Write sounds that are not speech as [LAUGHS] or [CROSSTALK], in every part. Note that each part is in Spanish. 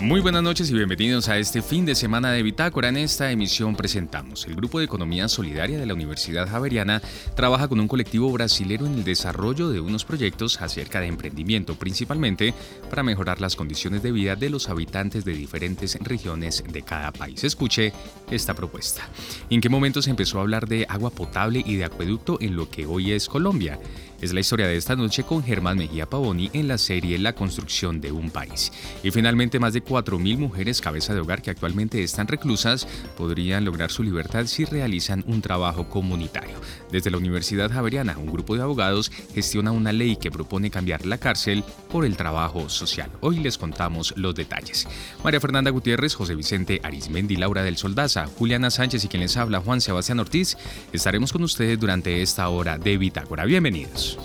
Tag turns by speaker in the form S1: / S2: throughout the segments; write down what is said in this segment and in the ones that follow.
S1: Muy buenas noches y bienvenidos a este fin de semana de Bitácora. En esta emisión presentamos el Grupo de Economía Solidaria de la Universidad Javeriana trabaja con un colectivo brasilero en el desarrollo de unos proyectos acerca de emprendimiento, principalmente para mejorar las condiciones de vida de los habitantes de diferentes regiones de cada país. Escuche esta propuesta. ¿En qué momento se empezó a hablar de agua potable y de acueducto en lo que hoy es Colombia? Es la historia de esta noche con Germán Mejía Pavoni en la serie La construcción de un país. Y finalmente, más de 4.000 mujeres cabeza de hogar que actualmente están reclusas podrían lograr su libertad si realizan un trabajo comunitario. Desde la Universidad Javeriana, un grupo de abogados gestiona una ley que propone cambiar la cárcel por el trabajo social. Hoy les contamos los detalles. María Fernanda Gutiérrez, José Vicente Arismendi, Laura del Soldaza, Juliana Sánchez y quien les habla, Juan Sebastián Ortiz, estaremos con ustedes durante esta hora de Bitácora. Bienvenidos.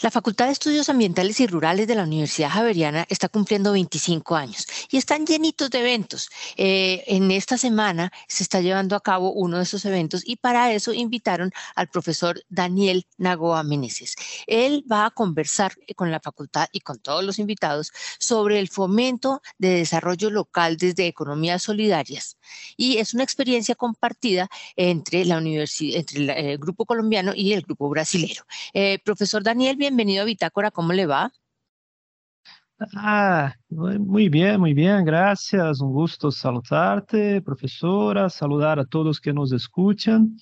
S2: La Facultad de Estudios Ambientales y Rurales de la Universidad Javeriana está cumpliendo 25 años y están llenitos de eventos. Eh, en esta semana se está llevando a cabo uno de esos eventos y para eso invitaron al profesor Daniel Nagoa Meneses. Él va a conversar con la facultad y con todos los invitados sobre el fomento de desarrollo local desde economías solidarias y es una experiencia compartida entre el grupo colombiano y el grupo brasilero. Eh, profesor Daniel, bienvenido a Bitácora, ¿cómo le va?
S3: Ah, muy bien, muy bien, gracias. Un gusto saludarte, profesora, saludar a todos que nos escuchan.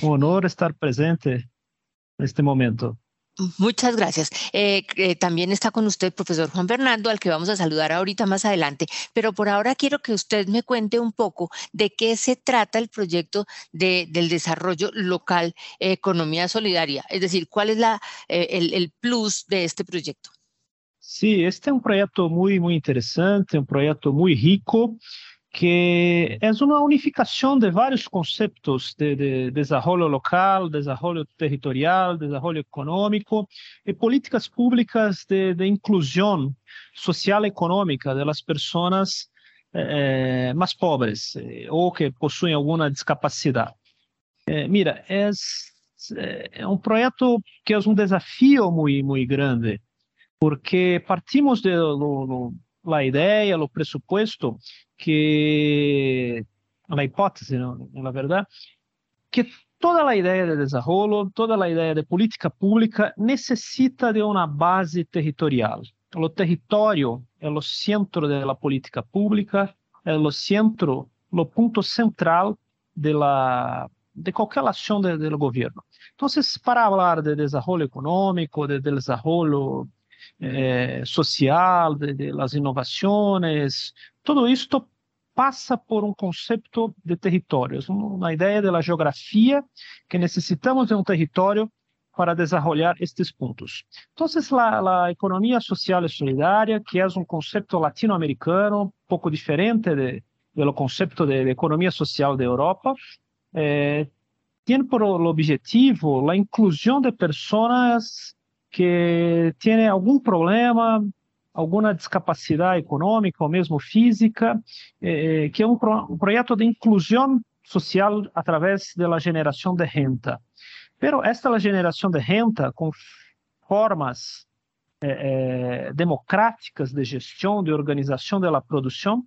S3: Un honor estar presente en este momento.
S2: Muchas gracias. Eh, eh, también está con usted el profesor Juan Fernando, al que vamos a saludar ahorita más adelante, pero por ahora quiero que usted me cuente un poco de qué se trata el proyecto de, del desarrollo local Economía Solidaria, es decir, cuál es la, eh, el, el plus de este proyecto.
S3: Sí, este es un proyecto muy, muy interesante, un proyecto muy rico. Que é uma unificação de vários conceitos de, de desenvolvimento local, desenvolvimento territorial, desenvolvimento econômico e políticas públicas de, de inclusão social e econômica das pessoas eh, mais pobres eh, ou que possuem alguma discapacidade. Eh, mira, é, é um projeto que é um desafio muito, muito grande, porque partimos de, do, la idea, lo presupuesto, que la hipótesis, ¿no? la verdad, que toda la idea de desarrollo, toda la idea de política pública necesita de una base territorial. O território é o centro da política pública, é o centro, o ponto central de, la, de qualquer ação do, do governo. Então, para falar de desenvolvimento econômico, de desenvolvimento eh, social, las inovaciones, todo esto passa por um conceito de territórios, uma ideia da geografia que necessitamos de um território para desenvolver estes pontos. Então, a economia social e solidária, que é um conceito latino-americano, um pouco diferente do conceito de, de, economia social da Europa, eh, tem por objetivo a inclusão de pessoas que tem algum problema, alguma discapacidade econômica ou mesmo física, eh, que é um, pro, um, projeto de inclusão social através da geração de renda. Pero esta geração de renda com formas eh, eh, democráticas de gestão, de organização da produção,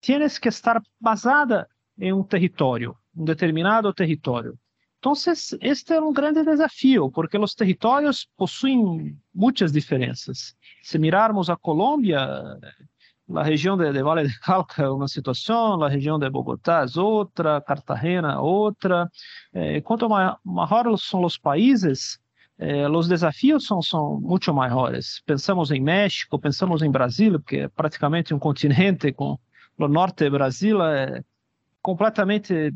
S3: tem que estar basada em um território, um determinado território. Então, este é um grande desafio, porque os territórios possuem muitas diferenças. Se mirarmos a Colômbia, a região de, de Vale de Calca é uma situação, a região de Bogotá é outra, Cartagena outra. Eh, quanto maiores são os países, eh, os desafios são, são muito maiores. Pensamos em México, pensamos em Brasil, que é praticamente um continente com o norte do Brasil é completamente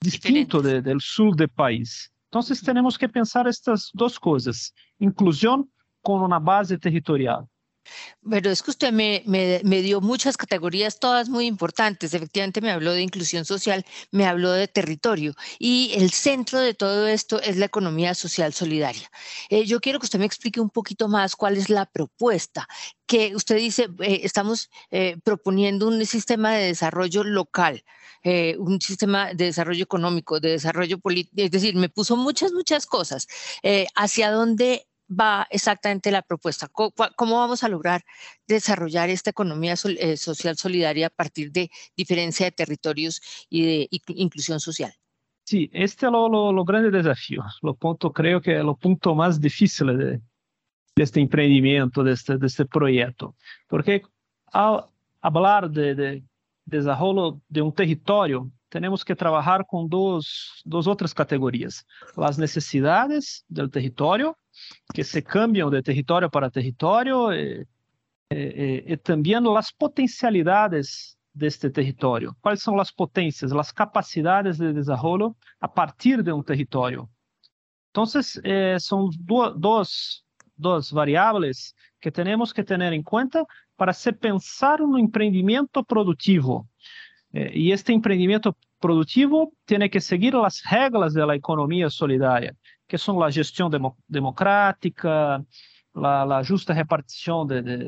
S3: distinto de, del sul del país. Entonces tenemos que pensar estas dos cosas, inclusión con una base territorial.
S2: Pero es que usted me, me, me, dio muchas categorías, todas muy importantes. Efectivamente me habló de inclusión social, me habló de territorio y el centro de todo esto es la economía social solidaria. Eh, yo quiero que usted me explique un poquito más cuál es la propuesta que usted dice, eh, estamos eh, proponiendo un sistema de desarrollo local. Eh, un sistema de desarrollo económico, de desarrollo político, es decir, me puso muchas, muchas cosas. Eh, ¿Hacia dónde va exactamente la propuesta? ¿Cómo, vamos a lograr desarrollar esta economía eh, social solidaria a partir de diferencia de territorios y de inclusión social?
S3: Sí, este es lo, lo, grande desafío, lo punto, creo que es lo punto más difícil de, de este emprendimiento, de este, de este proyecto, porque al hablar de, de desarrollo de um território, temos que trabalhar com duas dos outras categorias as necessidades do território que se cambiam de território para território e eh, eh, eh, também as potencialidades deste território quais são as potências as capacidades de desenvolvimento a partir de um território então son são duas duas variáveis que temos que ter em conta para se pensar no empreendimento produtivo Eh, e este empreendimento produtivo tem que seguir as regras da economia solidária, que são a gestão democrática, a justa repartição de, de,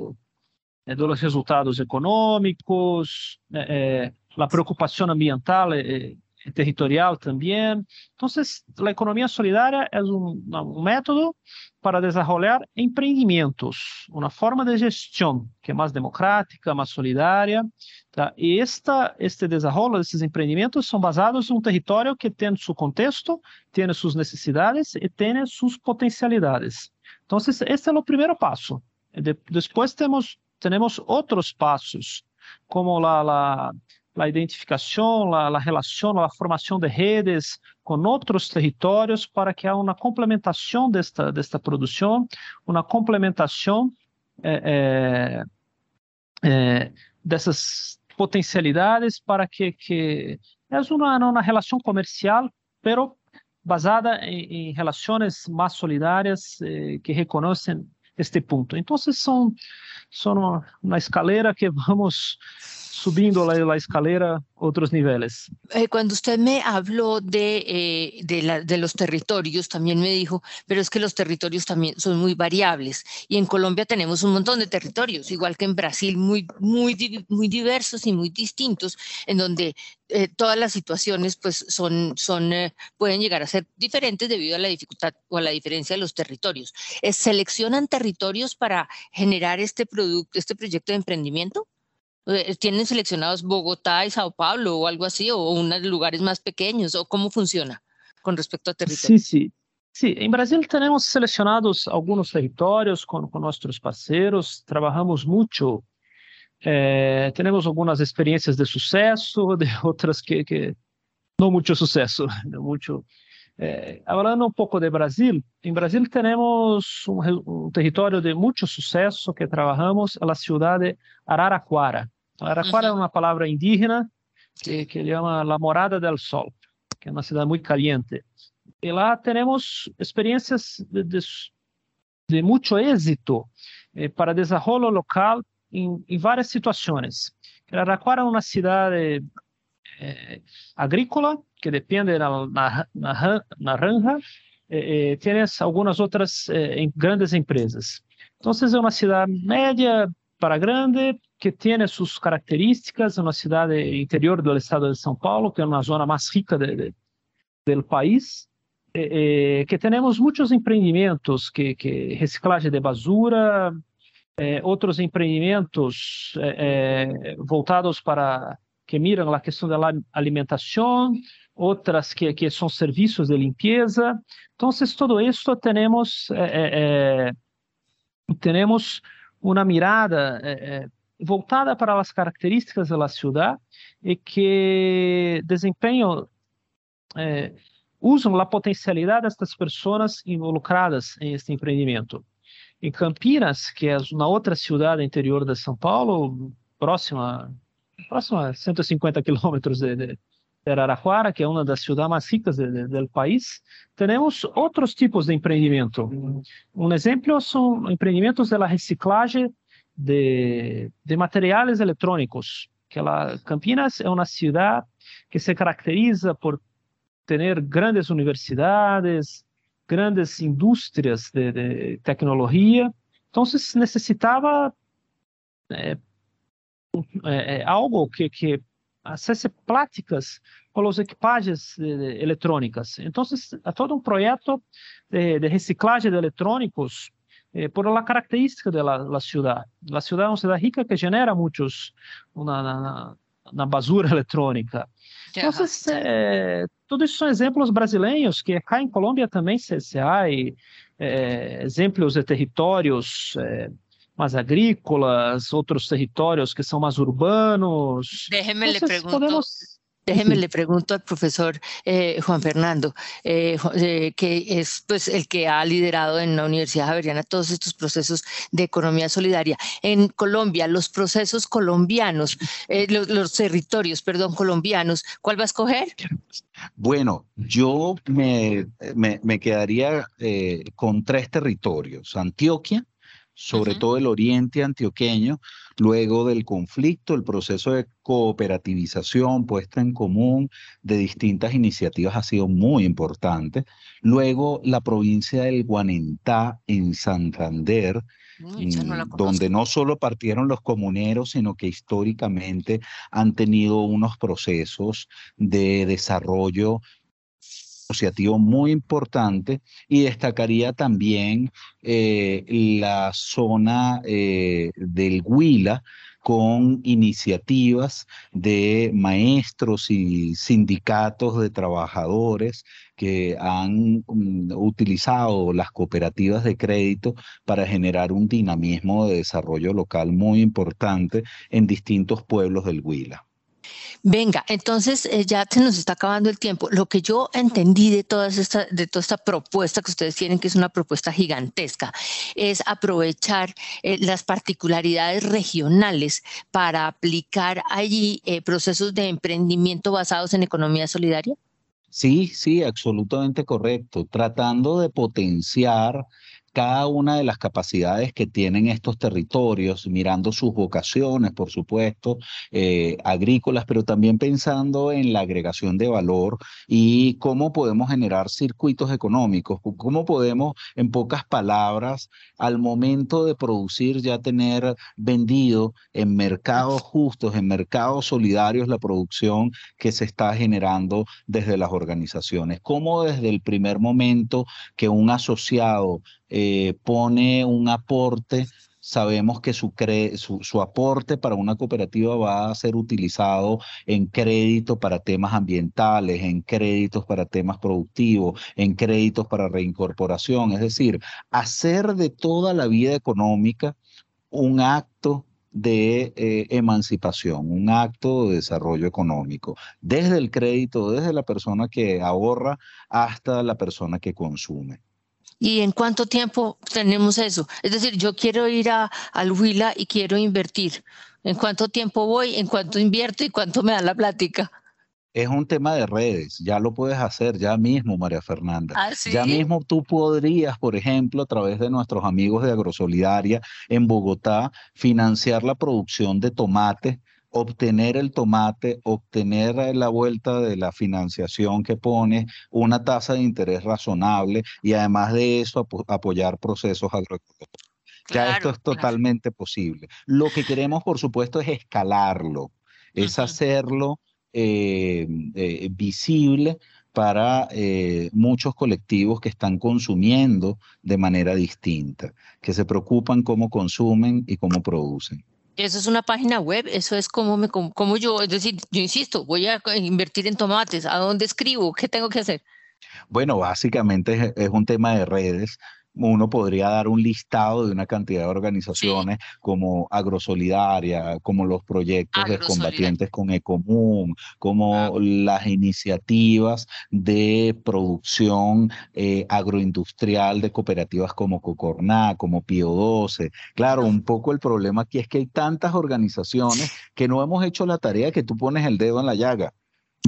S3: de, dos resultados econômicos, eh, eh a preocupação ambiental eh, territorial también. Entonces, la economía solidaria es é un, un, método para desarrollar emprendimientos, una forma de gestión que é es más democrática, más solidaria. Tá? Y esta, este desarrollo então, é de estos emprendimientos son basados en un territorio que tiene su contexto, tiene sus necesidades y tiene sus potencialidades. Entonces, este es el primer paso. De, después tenemos, tenemos otros pasos, como la, la a identificação, a, relação, a formação de redes com outros territórios para que haja uma complementação desta, desta produção, uma complementação é, é, é, dessas potencialidades para que, que é uma, uma relação comercial, pero basada em, em relações mais solidárias eh, que reconhecem este ponto. Então, são, são uma escalera que vamos subindo la, la escalera otros niveles.
S2: Eh, cuando usted me habló de, eh, de, la, de, los territorios, también me dijo, pero es que los territorios también son muy variables. Y en Colombia tenemos un montón de territorios, igual que en Brasil, muy, muy, muy diversos y muy distintos, en donde eh, todas las situaciones pues son, son, eh, pueden llegar a ser diferentes debido a la dificultad o a la diferencia de los territorios. Eh, ¿Seleccionan territorios para generar este, producto, este proyecto de emprendimiento? Eh, ¿Tienen seleccionados Bogotá y Sao Paulo o algo así, o unos lugares más pequeños, o cómo funciona con respecto a territorio?
S3: Sí, sí. Sí, em Brasil temos selecionados alguns territórios com, com nossos parceiros, trabalhamos muito, eh, temos algumas experiências de sucesso, [LAUGHS] de outras que, que não muito sucesso, [LAUGHS] não muito. É, eh, hablando un poco de Brasil, en Brasil tenemos un, un, territorio de mucho suceso que trabajamos, la ciudad de Araraquara. Araraquara uhum. é uh -huh. es una palabra indígena que, que llama la morada del sol, que é es una ciudad muy caliente. Y lá tenemos experiencias de, de, de mucho éxito eh, para desarrollo local en, en varias situaciones. Araraquara es una ciudad eh, agrícola que depende na, na, na, naranja, eh, tem algumas outras eh, grandes empresas. Então, é uma cidade média para grande, que tem suas características, uma cidade interior do estado de São Paulo, que é uma zona mais rica de, de, do país, eh, que temos muitos empreendimentos, que, que reciclagem de basura, eh, outros empreendimentos eh, voltados para que miram a questão da alimentação, outras que, que são serviços de limpeza. Então, todo isso temos temos uma mirada voltada para as características da cidade e que desempenham, eh, usam a potencialidade destas pessoas involucradas em este empreendimento. Em Campinas, que é uma outra cidade interior de São Paulo, próxima, próxima a 150 quilômetros de, de, de Araraquara, que é uma das cidades mais ricas do país, temos outros tipos de empreendimento. Um exemplo são empreendimentos da reciclagem de, de materiales eletrônicos. Que ela, Campinas é uma cidade que se caracteriza por ter grandes universidades, grandes indústrias de, de tecnologia. Então, se necessitava é, é, algo que, que acesse pláticas com os equipagens eletrônicas. Então, há todo um projeto de, de reciclagem de eletrônicos eh, por a característica da cidade. A cidade é uma cidade rica que genera muitos na, na, na basura [LAUGHS] eletrônica. Então, eh, todos isso são exemplos brasileiros que cá em Colômbia também se, se há eh, exemplos de territórios mais agrícolas, outros territórios que são mais urbanos.
S2: Déjeme le. Podemos... Déjeme le pregunto al profesor eh, Juan Fernando, eh, eh, que es pues el que ha liderado en la Universidad Javeriana todos estos procesos de economía solidaria. En Colombia, los procesos colombianos, eh, los, los, territorios, perdón, colombianos, ¿cuál va a escoger?
S4: Bueno, yo me, me, me quedaría eh, con tres territorios, Antioquia, sobre todo el oriente antioqueño, luego del conflicto, el proceso de cooperativización puesta en común de distintas iniciativas ha sido muy importante. Luego la provincia del Guanentá en Santander, mm, donde no solo partieron los comuneros, sino que históricamente han tenido unos procesos de desarrollo muy importante y destacaría también eh, la zona eh, del Huila con iniciativas de maestros y sindicatos de trabajadores que han mm, utilizado las cooperativas de crédito para generar un dinamismo de desarrollo local muy importante en distintos pueblos del Huila.
S2: Venga, entonces eh, ya se nos está acabando el tiempo. Lo que yo entendí de, todas esta, de toda esta propuesta que ustedes tienen, que es una propuesta gigantesca, es aprovechar eh, las particularidades regionales para aplicar allí eh, procesos de emprendimiento basados en economía solidaria.
S4: Sí, sí, absolutamente correcto. Tratando de potenciar cada una de las capacidades que tienen estos territorios, mirando sus vocaciones, por supuesto, eh, agrícolas, pero también pensando en la agregación de valor y cómo podemos generar circuitos económicos, cómo podemos, en pocas palabras, al momento de producir ya tener vendido en mercados justos, en mercados solidarios la producción que se está generando desde las organizaciones. Cómo desde el primer momento que un asociado eh, pone un aporte, sabemos que su, su, aporte para una cooperativa va a ser utilizado en crédito para temas ambientales, en créditos para temas productivos, en créditos para reincorporación, es decir, hacer de toda la vida económica un acto de eh, emancipación, un acto de desarrollo económico, desde el crédito, desde la persona que ahorra hasta la persona que consume.
S2: ¿Y en cuánto tiempo tenemos eso? Es decir, yo quiero ir a, al Huila y quiero invertir. ¿En cuánto tiempo voy? ¿En cuánto invierto? ¿Y cuánto me da la plática?
S4: Es un tema de redes, ya lo puedes hacer ya mismo, María Fernanda.
S2: ¿Ah,
S4: ya mismo tú podrías, por ejemplo, a través de nuestros amigos de Agrosolidaria en Bogotá, financiar la producción de tomate obtener el tomate, obtener la vuelta de la financiación que pone, una tasa de interés razonable y además de eso apoyar procesos agroecológicos. ya esto es totalmente posible. Lo que queremos, por supuesto, es escalarlo, es hacerlo eh, eh, visible para eh, muchos colectivos que están consumiendo de manera distinta, que se preocupan cómo consumen y cómo producen.
S2: Eso es una página web, eso es como, me, como yo, es decir, yo insisto, voy a invertir en tomates, ¿a dónde escribo? ¿Qué tengo que hacer?
S4: Bueno, básicamente es, un tema de redes uno podría dar un listado de una cantidad de organizaciones como Agrosolidaria, como los proyectos de combatientes con Ecomún, como las iniciativas de producción eh, agroindustrial de cooperativas como Cocorná, como Pío 12. Claro, un poco el problema aquí es que hay tantas organizaciones que no hemos hecho la tarea que tú pones el dedo en la llaga.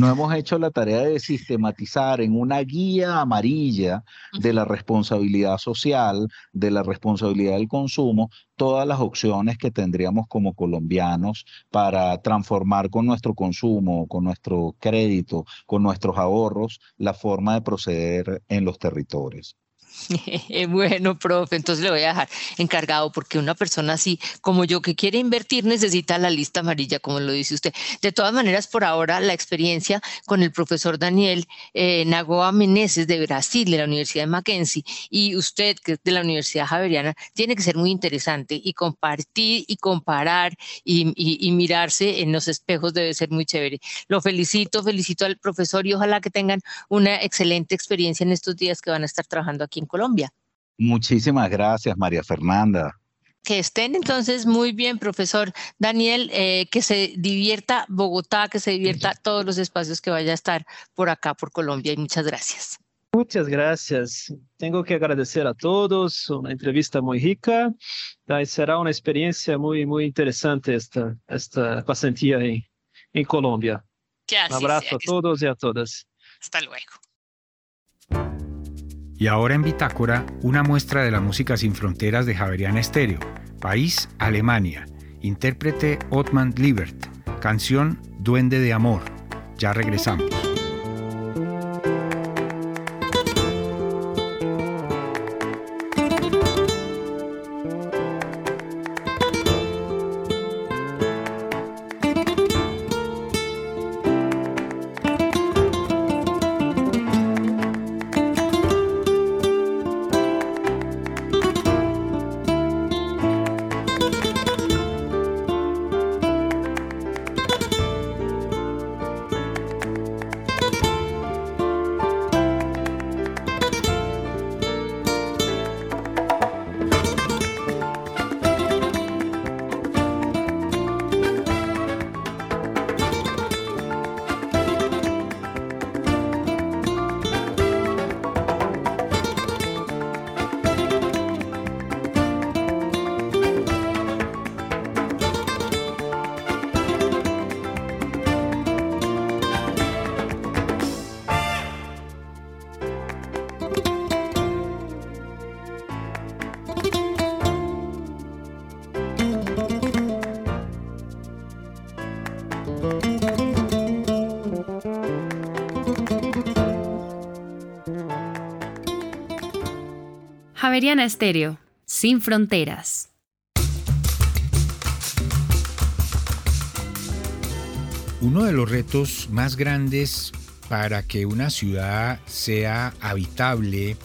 S4: No hemos hecho la tarea de sistematizar en una guía amarilla de la responsabilidad social, de la responsabilidad del consumo, todas las opciones que tendríamos como colombianos para transformar con nuestro consumo, con nuestro crédito, con nuestros ahorros, la forma de proceder en los territorios. [LAUGHS]
S2: bueno, profe, entonces le voy a dejar encargado porque una persona así como yo que quiere invertir necesita la lista amarilla, como lo dice usted. De todas maneras, por ahora la experiencia con el profesor Daniel eh, Nagoa Meneses de Brasil, de la Universidad de Mackenzie, y usted, que es de la Universidad Javeriana, tiene que ser muy interesante y compartir y comparar y, y mirarse en los espejos debe ser muy chévere. Lo felicito, felicito al profesor y ojalá que tengan una excelente experiencia en estos días que van a estar trabajando aquí Colombia.
S4: Muchísimas gracias, María Fernanda.
S2: Que estén entonces muy bien, profesor Daniel, eh, que se divierta Bogotá, que se divierta todos los espacios que vaya a estar por acá, por Colombia, y muchas gracias.
S3: Muchas gracias. Tengo que agradecer a todos, una entrevista muy rica. Será una experiencia muy, muy interesante esta, esta pasantía en, en Colombia. Un abrazo a todos y a todas.
S2: Hasta luego.
S5: Y ahora en Bitácora, una muestra de la música sin fronteras de Javeriana Estéreo. País, Alemania. Intérprete Otman Liebert. Canción Duende de Amor. Ya regresamos.
S6: Javeriana Estéreo, sin fronteras.
S5: Uno de los retos más grandes para que una ciudad sea habitable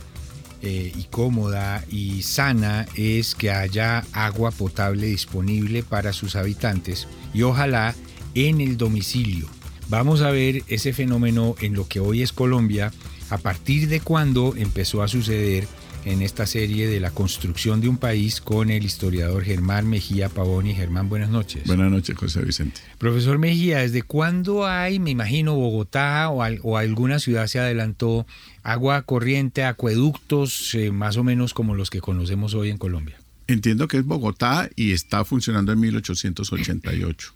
S5: eh, y cómoda y sana es que haya agua potable disponible para sus habitantes y ojalá en el domicilio. Vamos a ver ese fenómeno en lo que hoy es Colombia, a partir de cuando empezó a suceder en esta serie de la construcción de un país con el historiador Germán Mejía Pavoni. Germán, buenas noches.
S7: Buenas noches, José Vicente.
S5: Profesor Mejía, ¿desde cuándo hay, me imagino, Bogotá o, alguna ciudad se adelantó agua corriente, acueductos, eh, más o menos como los que conocemos hoy en Colombia?
S7: Entiendo que es Bogotá y está funcionando en 1888,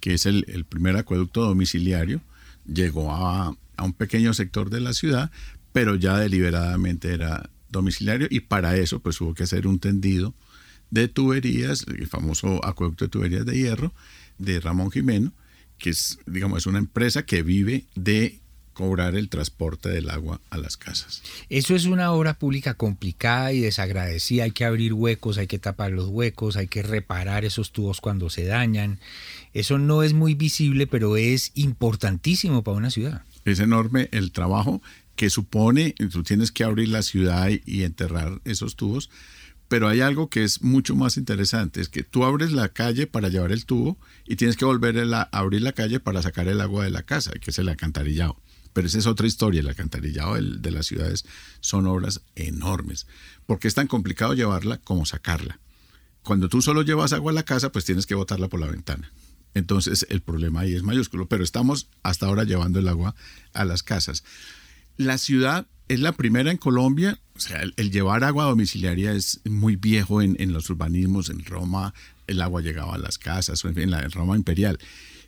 S7: que es el, primer acueducto domiciliario. Llegó a, a un pequeño sector de la ciudad, pero ya deliberadamente era domiciliario y para eso pues hubo que hacer un tendido de tuberías, el famoso acueducto de tuberías de hierro de Ramón Jimeno, que es, digamos, es una empresa que vive de cobrar el transporte del agua a las casas.
S5: Eso es una obra pública complicada y desagradecida, hay que abrir huecos, hay que tapar los huecos, hay que reparar esos tubos cuando se dañan. Eso no es muy visible, pero es importantísimo para una ciudad.
S7: Es enorme el trabajo que supone, tú tienes que abrir la ciudad y, enterrar esos tubos, pero hay algo que es mucho más interesante, es que tú abres la calle para llevar el tubo y tienes que volver a abrir la calle para sacar el agua de la casa, que es el alcantarillado. Pero esa es otra historia, el alcantarillado de las ciudades son obras enormes, porque es tan complicado llevarla como sacarla. Cuando tú solo llevas agua a la casa, pues tienes que botarla por la ventana. Entonces el problema ahí es mayúsculo, pero estamos hasta ahora llevando el agua a las casas. La ciudad es la primera en Colombia, o sea, el, llevar agua domiciliaria es muy viejo en, los urbanismos, en Roma el agua llegaba a las casas, o en, la Roma imperial.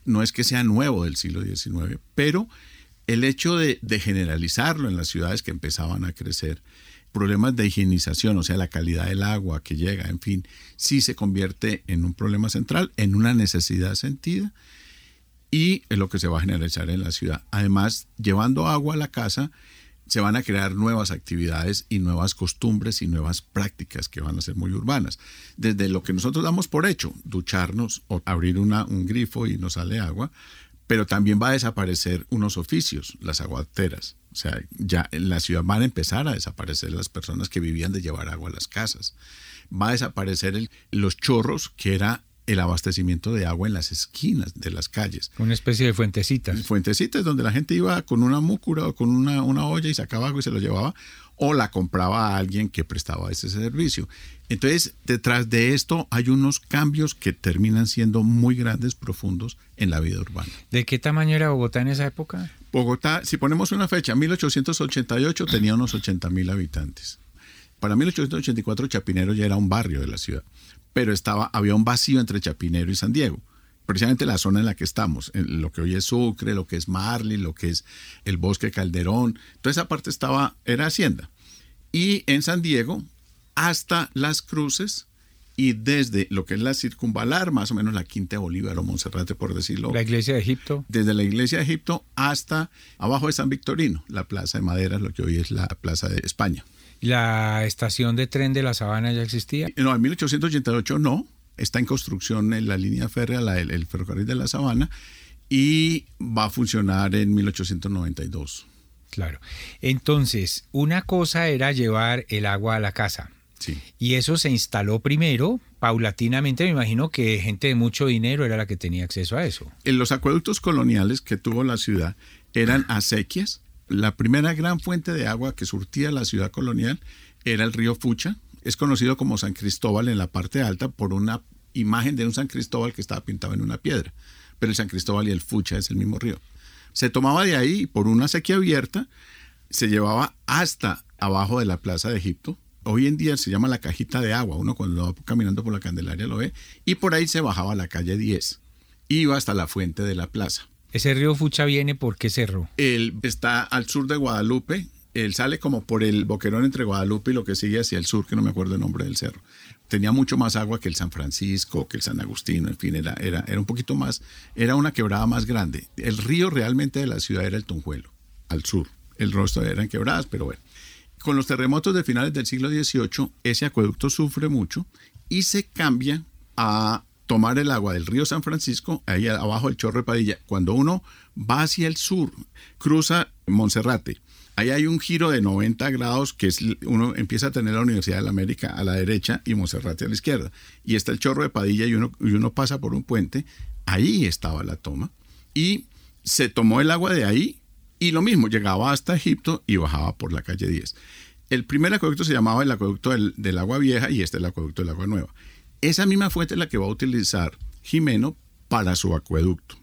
S7: no es que sea nuevo del siglo XIX, pero el hecho de, de generalizarlo en las ciudades que empezaban a crecer, problemas de higienización, o sea, la calidad del agua que llega, en fin, sí se convierte en un problema central, en una necesidad sentida y es lo que se va a generalizar en la ciudad. Además, llevando agua a la casa, se van a crear nuevas actividades y nuevas costumbres y nuevas prácticas que van a ser muy urbanas. Desde lo que nosotros damos por hecho, ducharnos o abrir una, un grifo y nos sale agua, pero también va a desaparecer unos oficios, las aguateras. O sea, ya en la ciudad van a empezar a desaparecer las personas que vivían de llevar agua a las casas. Va a desaparecer los chorros, que era el abastecimiento de agua en las esquinas de las calles.
S5: Una especie de fuentecitas.
S7: Fuentecitas donde la gente iba con una múcura o con una, una olla y sacaba agua y se lo llevaba, o la compraba a alguien que prestaba ese servicio. Entonces, detrás de esto hay unos cambios que terminan siendo muy grandes, profundos en la vida urbana.
S5: ¿De qué tamaño era Bogotá en esa época?
S7: Bogotá, si ponemos una fecha, 1888 tenía unos 80 mil habitantes. Para 1884 Chapinero ya era un barrio de la ciudad pero estaba, había un vacío entre Chapinero y San Diego. Precisamente la zona en la que estamos, en lo que hoy es Sucre, lo que es Marley, lo que es el bosque Calderón, toda esa parte estaba, era hacienda. Y en San Diego, hasta las cruces, y desde lo que es la circunvalar, más o menos la Quinta de Bolívar o Monserrate, por decirlo.
S5: La iglesia de Egipto.
S7: Desde la iglesia de Egipto hasta abajo de San Victorino, la plaza de madera, lo que hoy es la plaza de España.
S5: ¿La estación de tren de la Sabana ya existía?
S7: No, en 1888 no. Está en construcción en la línea férrea, el, ferrocarril de la Sabana, y va a funcionar en 1892.
S5: Claro. Entonces, una cosa era llevar el agua a la casa.
S7: Sí.
S5: Y eso se instaló primero, paulatinamente, me imagino que gente de mucho dinero era la que tenía acceso a eso.
S7: En los acueductos coloniales que tuvo la ciudad eran acequias la primera gran fuente de agua que surtía la ciudad colonial era el río Fucha. Es conocido como San Cristóbal en la parte alta por una imagen de un San Cristóbal que estaba pintado en una piedra. Pero el San Cristóbal y el Fucha es el mismo río. Se tomaba de ahí por una sequía abierta, se llevaba hasta abajo de la Plaza de Egipto. Hoy en día se llama la cajita de agua. Uno cuando va caminando por la Candelaria lo ve. Y por ahí se bajaba a la calle 10. Iba hasta la fuente de la plaza.
S5: ¿Ese río Fucha viene por qué cerro?
S7: Él está al sur de Guadalupe. Él sale como por el boquerón entre Guadalupe y lo que sigue hacia el sur, que no me acuerdo el nombre del cerro. Tenía mucho más agua que el San Francisco, que el San Agustino, en fin, era, era, era un poquito más, era una quebrada más grande. El río realmente de la ciudad era el Tunjuelo, al sur. El resto eran quebradas, pero bueno. Con los terremotos de finales del siglo XVIII, ese acueducto sufre mucho y se cambia a tomar el agua del río San Francisco, ahí abajo del Chorro de Padilla. Cuando uno va hacia el sur, cruza Monserrate, ahí hay un giro de 90 grados que es, uno empieza a tener la Universidad de la América a la derecha y Monserrate a la izquierda. Y está el Chorro de Padilla y uno, y uno pasa por un puente, ahí estaba la toma. Y se tomó el agua de ahí y lo mismo, llegaba hasta Egipto y bajaba por la calle 10. El primer acueducto se llamaba el acueducto del, del agua vieja y este es el acueducto del agua nueva. Esa misma fuente es la que va a utilizar Jimeno para su acueducto.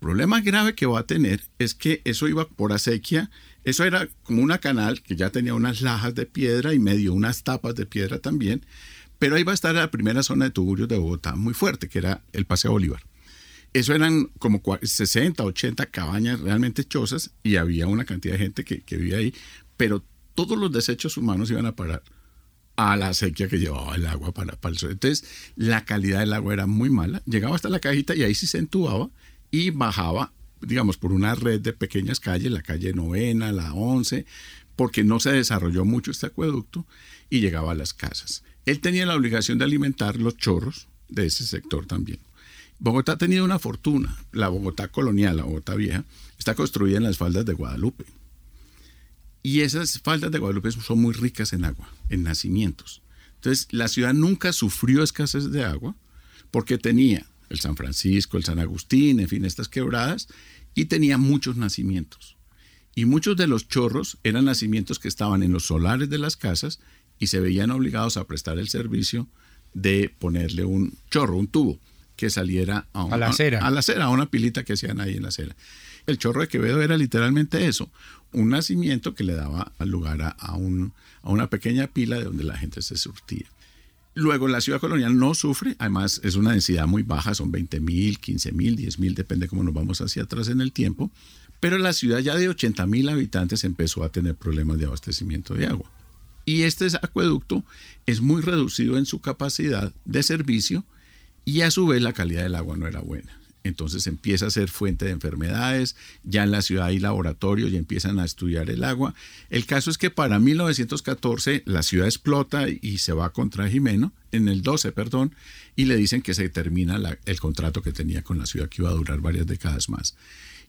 S7: Problema grave que va a tener es que eso iba por acequia, eso era como una canal que ya tenía unas lajas de piedra y medio unas tapas de piedra también, pero ahí va a estar la primera zona de tuburios de Bogotá muy fuerte, que era el Paseo Bolívar. Eso eran como 60, 80 cabañas realmente chozas y había una cantidad de gente que, que vivía ahí, pero todos los desechos humanos iban a parar a la sequía que llevaba el agua para, el sol. Entonces, la calidad del agua era muy mala. Llegaba hasta la cajita y ahí se entubaba y bajaba, digamos, por una red de pequeñas calles, la calle novena, la once, porque no se desarrolló mucho este acueducto y llegaba a las casas. Él tenía la obligación de alimentar los chorros de ese sector también. Bogotá tenía una fortuna. La Bogotá colonial, la Bogotá vieja, está construida en las faldas de Guadalupe. Y esas faldas de Guadalupe son muy ricas en agua, en nacimientos. Entonces, la ciudad nunca sufrió escasez de agua porque tenía el San Francisco, el San Agustín, en fin, estas quebradas, y tenía muchos nacimientos. Y muchos de los chorros eran nacimientos que estaban en los solares de las casas y se veían obligados a prestar el servicio de ponerle un chorro, un tubo, que saliera
S5: a, la acera.
S7: A, la acera, a una pilita que hacían ahí en la acera. El chorro de Quevedo era literalmente eso, un nacimiento que le daba lugar a, un, a una pequeña pila de donde la gente se surtía. Luego la ciudad colonial no sufre, además es una densidad muy baja, son 20 mil, 15 mil, 10 mil, depende cómo nos vamos hacia atrás en el tiempo, pero la ciudad ya de 80 mil habitantes empezó a tener problemas de abastecimiento de agua. Y este acueducto es muy reducido en su capacidad de servicio y a su vez la calidad del agua no era buena entonces empieza a ser fuente de enfermedades, ya en la ciudad hay laboratorios y empiezan a estudiar el agua. El caso es que para 1914 la ciudad explota y se va contra Jimeno, en el 12, perdón, y le dicen que se termina el contrato que tenía con la ciudad que iba a durar varias décadas más.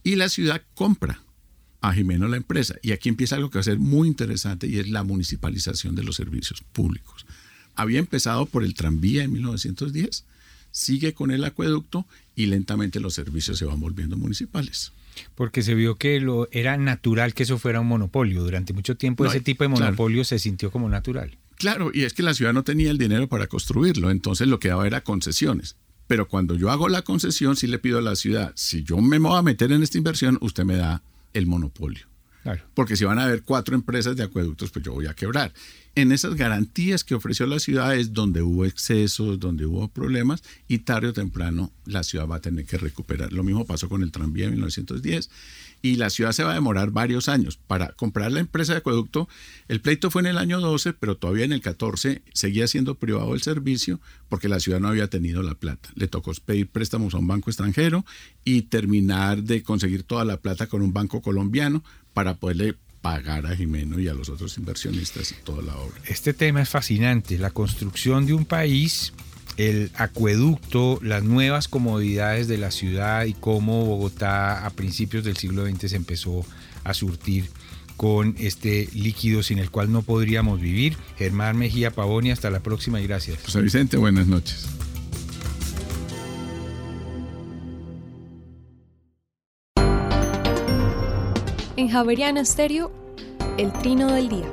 S7: Y la ciudad compra a Jimeno la empresa. Y aquí empieza algo que va a ser muy interesante y es la municipalización de los servicios públicos. Había empezado por el tranvía en 1910 sigue con el acueducto y lentamente los servicios se van volviendo municipales.
S5: Porque se vio que lo, era natural que eso fuera un monopolio. Durante mucho tiempo ese tipo de monopolio se sintió como natural.
S7: Claro, y es que la ciudad no tenía el dinero para construirlo, entonces lo que daba era concesiones. Pero cuando yo hago la concesión, sí le pido a la ciudad, si yo me voy a meter en esta inversión, usted me da el monopolio. Porque si van a haber cuatro empresas de acueductos, pues yo voy a quebrar. En esas garantías que ofreció la ciudad es donde hubo excesos, donde hubo problemas, y tarde o temprano la ciudad va a tener que recuperar. Lo mismo pasó con el tranvía en 1910 y la ciudad se va a demorar varios años para comprar la empresa de acueducto. El pleito fue en el año 12, pero todavía en el 14 seguía siendo privado el servicio porque la ciudad no había tenido la plata. Le tocó pedir préstamos a un banco extranjero y terminar de conseguir toda la plata con un banco colombiano para poderle pagar a Jimeno y a los otros inversionistas toda la obra.
S5: Este tema es fascinante, la construcción de un país, el acueducto, las nuevas comodidades de la ciudad y cómo Bogotá a principios del siglo XX se empezó a surtir con este líquido sin el cual no podríamos vivir. Germán Mejía Pavoni, hasta la próxima y gracias.
S7: José Vicente, buenas noches.
S6: En Javeriana Estéreo, el trino del día.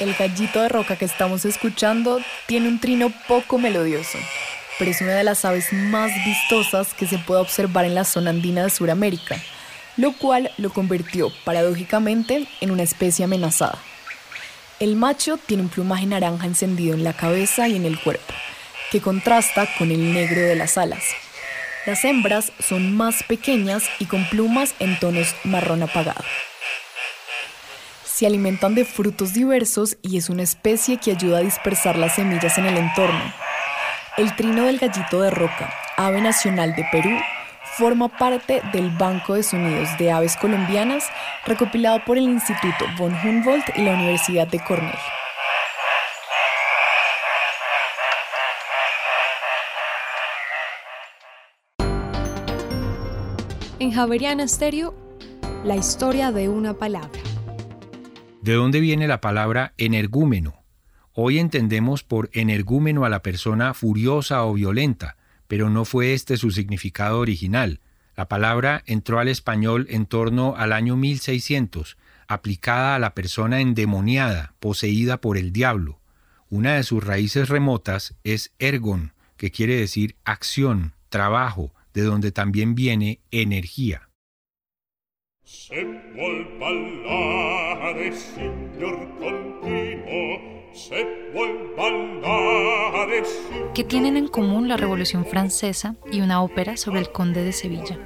S8: El gallito de roca que estamos escuchando tiene un trino poco melodioso, pero es una de las aves más vistosas que se puede observar en la zona andina de Sudamérica, lo cual lo convirtió paradójicamente en una especie amenazada. El macho tiene un plumaje naranja encendido en la cabeza y en el cuerpo, que contrasta con el negro de las alas. Las hembras son más pequeñas y con plumas en tonos marrón apagado. Se alimentan de frutos diversos y es una especie que ayuda a dispersar las semillas en el entorno. El trino del gallito de roca, ave nacional de Perú, forma parte del Banco de Sonidos de Aves Colombianas recopilado por el Instituto von Humboldt y la Universidad de Cornell.
S6: En Javeriana la historia de una palabra.
S5: ¿De dónde viene la palabra energúmeno? Hoy entendemos por energúmeno a la persona furiosa o violenta, pero no fue este su significado original. La palabra entró al español en torno al año 1600, aplicada a la persona endemoniada, poseída por el diablo. Una de sus raíces remotas es ergon, que quiere decir acción, trabajo, de donde también viene energía.
S8: ¿Qué tienen en común la Revolución Francesa y una ópera sobre el conde de Sevilla?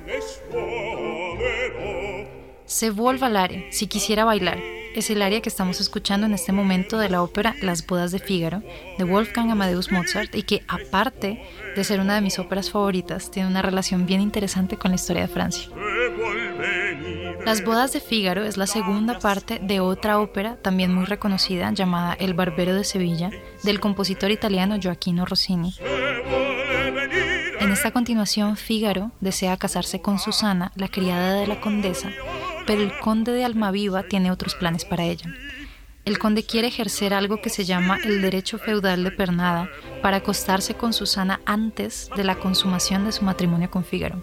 S8: Se vuelva al si quisiera bailar, es el área que estamos escuchando en este momento de la ópera Las bodas de Fígaro de Wolfgang Amadeus Mozart y que aparte de ser una de mis óperas favoritas, tiene una relación bien interesante con la historia de Francia. Las bodas de Fígaro es la segunda parte de otra ópera también muy reconocida llamada El Barbero de Sevilla del compositor italiano Gioacchino Rossini. En esta continuación, Fígaro desea casarse con Susana, la criada de la condesa, pero el conde de Almaviva tiene otros planes para ella. El conde quiere ejercer algo que se llama el derecho feudal de pernada para acostarse con Susana antes de la consumación de su matrimonio con Fígaro.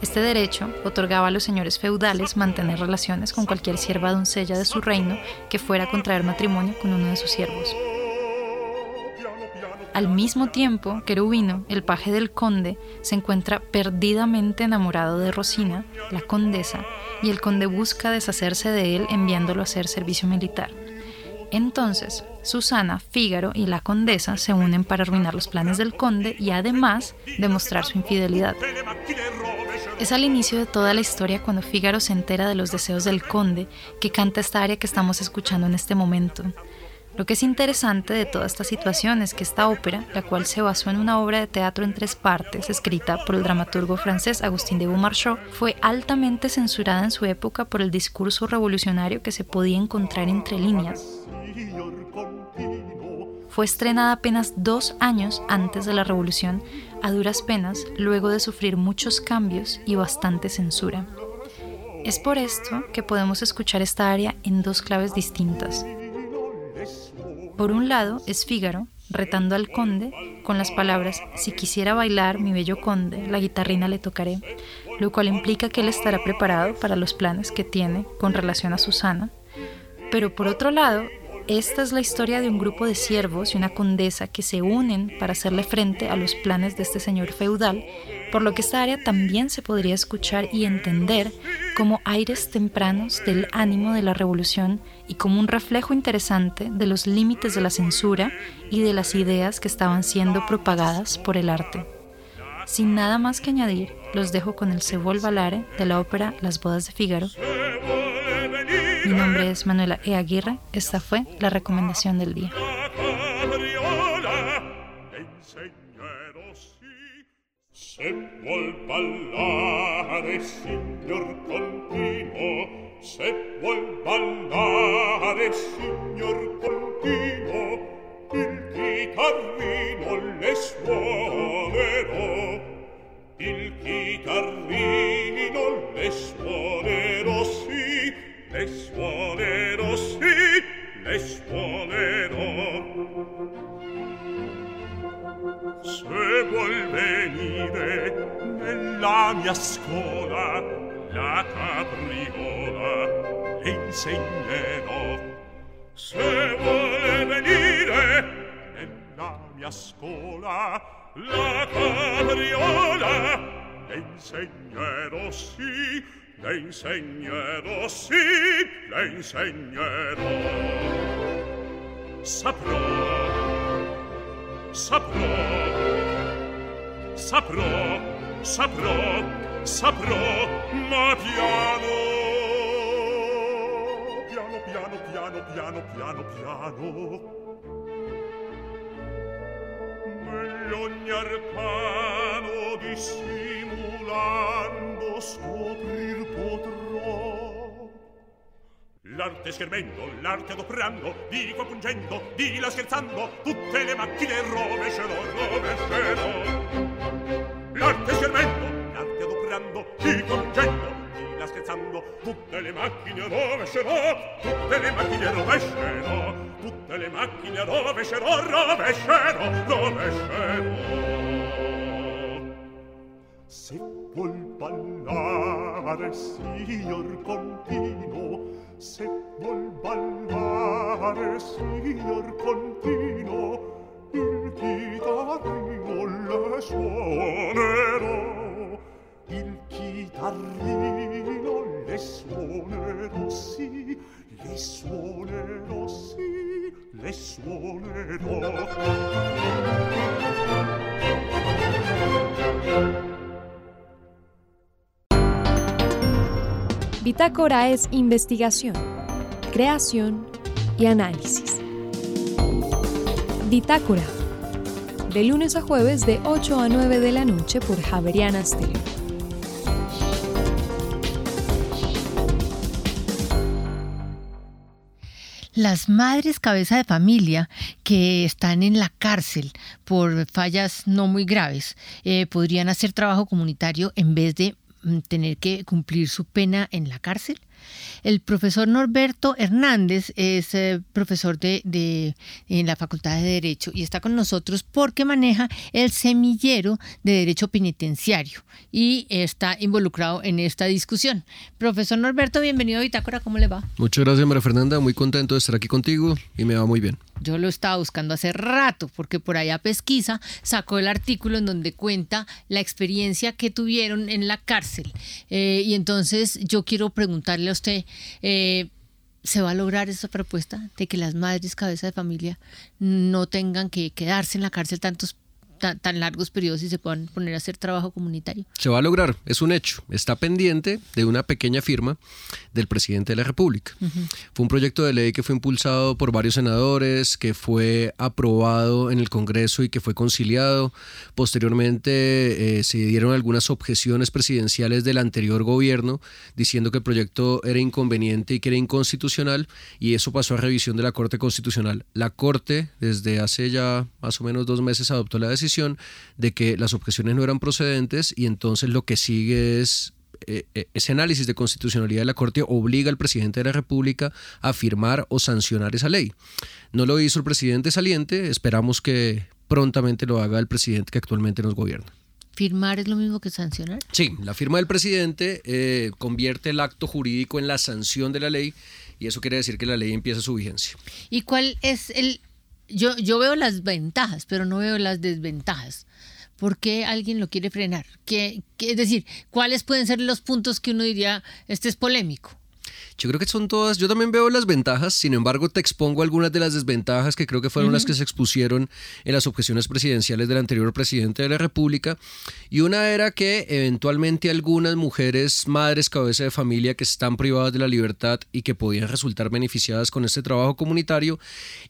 S8: Este derecho otorgaba a los señores feudales mantener relaciones con cualquier sierva doncella de su reino que fuera a contraer matrimonio con uno de sus siervos.
S9: Al mismo tiempo, Querubino, el paje del conde, se encuentra perdidamente enamorado de Rosina, la condesa, y el conde busca deshacerse de él enviándolo a hacer servicio militar. Entonces, Susana, Fígaro y la condesa se unen para arruinar los planes del conde y además demostrar su infidelidad. Es al inicio de toda la historia cuando Fígaro se entera de los deseos del conde que canta esta aria que estamos escuchando en este momento. Lo que es interesante de toda esta situación es que esta ópera, la cual se basó en una obra de teatro en tres partes, escrita por el dramaturgo francés Agustín de Beaumarchais, fue altamente censurada en su época por el discurso revolucionario que se podía encontrar entre líneas. Fue estrenada apenas dos años antes de la revolución, a duras penas, luego de sufrir muchos cambios y bastante censura. Es por esto que podemos escuchar esta área en dos claves distintas. Por un lado es Fígaro, retando al conde con las palabras Si quisiera bailar, mi bello conde, la guitarrina le tocaré, lo cual implica que él estará preparado para los planes que tiene con relación a Susana. Pero por otro lado, esta es la historia de un grupo de siervos y una condesa que se unen para hacerle frente a los planes de este señor feudal, por lo que esta área también se podría escuchar y entender como aires tempranos del ánimo de la revolución y como un reflejo interesante de los límites de la censura y de las ideas que estaban siendo propagadas por el arte. Sin nada más que añadir, los dejo con el Se Volvalare de la ópera Las bodas de Fígaro mi nombre es Manuela E. Aguirre. Esta fue la recomendación del día. Se vuol ballare, signor continuo, se vuol ballare, signor continuo, il chitarrino le suonerò, il chitarrino le suonerò, sì, le suonerò, sì, le suonerò. Se vuol venire nella mia scuola la capriola le insegnerò. Se vuole venire nella mia scuola la capriola le insegnerò, sì, le insegnerò, sì, le insegnerò. Saprò, saprò, saprò, saprò, saprò, ma piano. Piano, piano, piano, piano, piano, piano. Meglio ogni arcano dissimulando scoprir potrò. L'arte schermendo l'arte adoprando, di qua pungendo di là scherzando tutte le macchine rovescerò rovescerò l'arte schermendo l'arte adoprando, di qua pungendo di là scherzando tutte le macchine rovescerò tutte le macchine rovescerò tutte le macchine rovescerò rovescerò rovescerò se col ballare signor contino se vuol ballare signor contino il chitarrino le suonerò il chitarrino le suonerò sì le suonerò sì le suonerò Thank you.
S6: Bitácora es investigación, creación y análisis. Bitácora, de lunes a jueves de 8 a 9 de la noche por Javeriana Stereo.
S2: Las madres cabeza de familia que están en la cárcel por fallas no muy graves eh, podrían hacer trabajo comunitario en vez de tener que cumplir su pena en la cárcel? El profesor Norberto Hernández es eh, profesor de, en la Facultad de Derecho y está con nosotros porque maneja el semillero de Derecho Penitenciario y está involucrado en esta discusión. Profesor Norberto, bienvenido a Bitácora, ¿cómo le va?
S10: Muchas gracias, María Fernanda, muy contento de estar aquí contigo y me va muy bien.
S2: Yo lo estaba buscando hace rato porque por allá pesquisa sacó el artículo en donde cuenta la experiencia que tuvieron en la cárcel. Eh, y entonces yo quiero preguntarle usted, eh, ¿se va a lograr esa propuesta de que las madres cabeza de familia no tengan que quedarse en la cárcel tantos tan, largos periodos y se puedan poner a hacer trabajo comunitario.
S10: Se va a lograr, es un hecho. Está pendiente de una pequeña firma del presidente de la República. Fue un proyecto de ley que fue impulsado por varios senadores, que fue aprobado en el Congreso y que fue conciliado. Posteriormente eh, se dieron algunas objeciones presidenciales del anterior gobierno diciendo que el proyecto era inconveniente y que era inconstitucional y eso pasó a revisión de la Corte Constitucional. La Corte desde hace ya más o menos dos meses adoptó la decisión de que las objeciones no eran procedentes y entonces lo que sigue es eh, eh, ese análisis de constitucionalidad de la Corte obliga al presidente de la República a firmar o sancionar esa ley. No lo hizo el presidente saliente, esperamos que prontamente lo haga el presidente que actualmente nos gobierna.
S2: ¿Firmar es lo mismo que sancionar?
S10: Sí, la firma del presidente eh, convierte el acto jurídico en la sanción de la ley y eso quiere decir que la ley empieza su vigencia.
S2: ¿Y cuál es el yo, yo veo las ventajas, pero no veo las desventajas. ¿Por qué alguien lo quiere frenar? ¿Qué, es decir, ¿cuáles pueden ser los puntos que uno diría, este es polémico?
S10: Yo creo que son todas, yo también veo las ventajas, sin embargo te expongo algunas de las desventajas que creo que fueron las que se expusieron en las objeciones presidenciales del anterior presidente de la República. Y una era que eventualmente algunas mujeres, madres, cabeza de familia que están privadas de la libertad y que podían resultar beneficiadas con este trabajo comunitario,